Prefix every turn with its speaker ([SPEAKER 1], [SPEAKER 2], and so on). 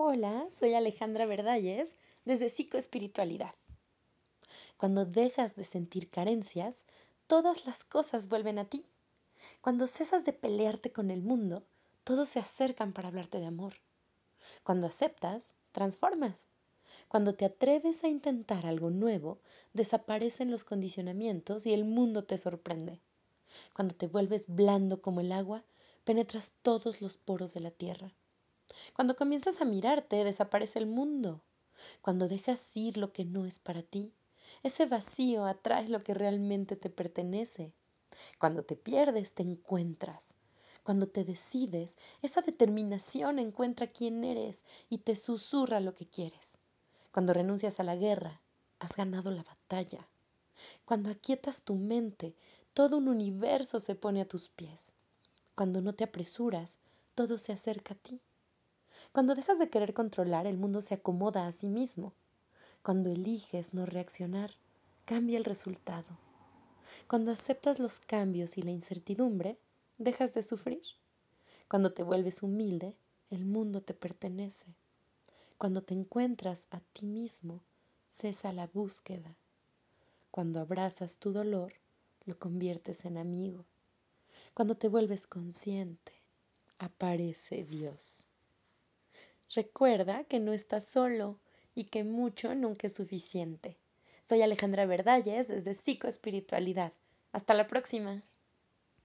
[SPEAKER 1] Hola, soy Alejandra Verdalles desde Psicoespiritualidad. Cuando dejas de sentir carencias, todas las cosas vuelven a ti. Cuando cesas de pelearte con el mundo, todos se acercan para hablarte de amor. Cuando aceptas, transformas. Cuando te atreves a intentar algo nuevo, desaparecen los condicionamientos y el mundo te sorprende. Cuando te vuelves blando como el agua, penetras todos los poros de la tierra. Cuando comienzas a mirarte, desaparece el mundo. Cuando dejas ir lo que no es para ti, ese vacío atrae lo que realmente te pertenece. Cuando te pierdes, te encuentras. Cuando te decides, esa determinación encuentra quién eres y te susurra lo que quieres. Cuando renuncias a la guerra, has ganado la batalla. Cuando aquietas tu mente, todo un universo se pone a tus pies. Cuando no te apresuras, todo se acerca a ti. Cuando dejas de querer controlar, el mundo se acomoda a sí mismo. Cuando eliges no reaccionar, cambia el resultado. Cuando aceptas los cambios y la incertidumbre, dejas de sufrir. Cuando te vuelves humilde, el mundo te pertenece. Cuando te encuentras a ti mismo, cesa la búsqueda. Cuando abrazas tu dolor, lo conviertes en amigo. Cuando te vuelves consciente, aparece Dios. Recuerda que no estás solo y que mucho nunca es suficiente. Soy Alejandra Verdalles desde Psicoespiritualidad. Hasta la próxima.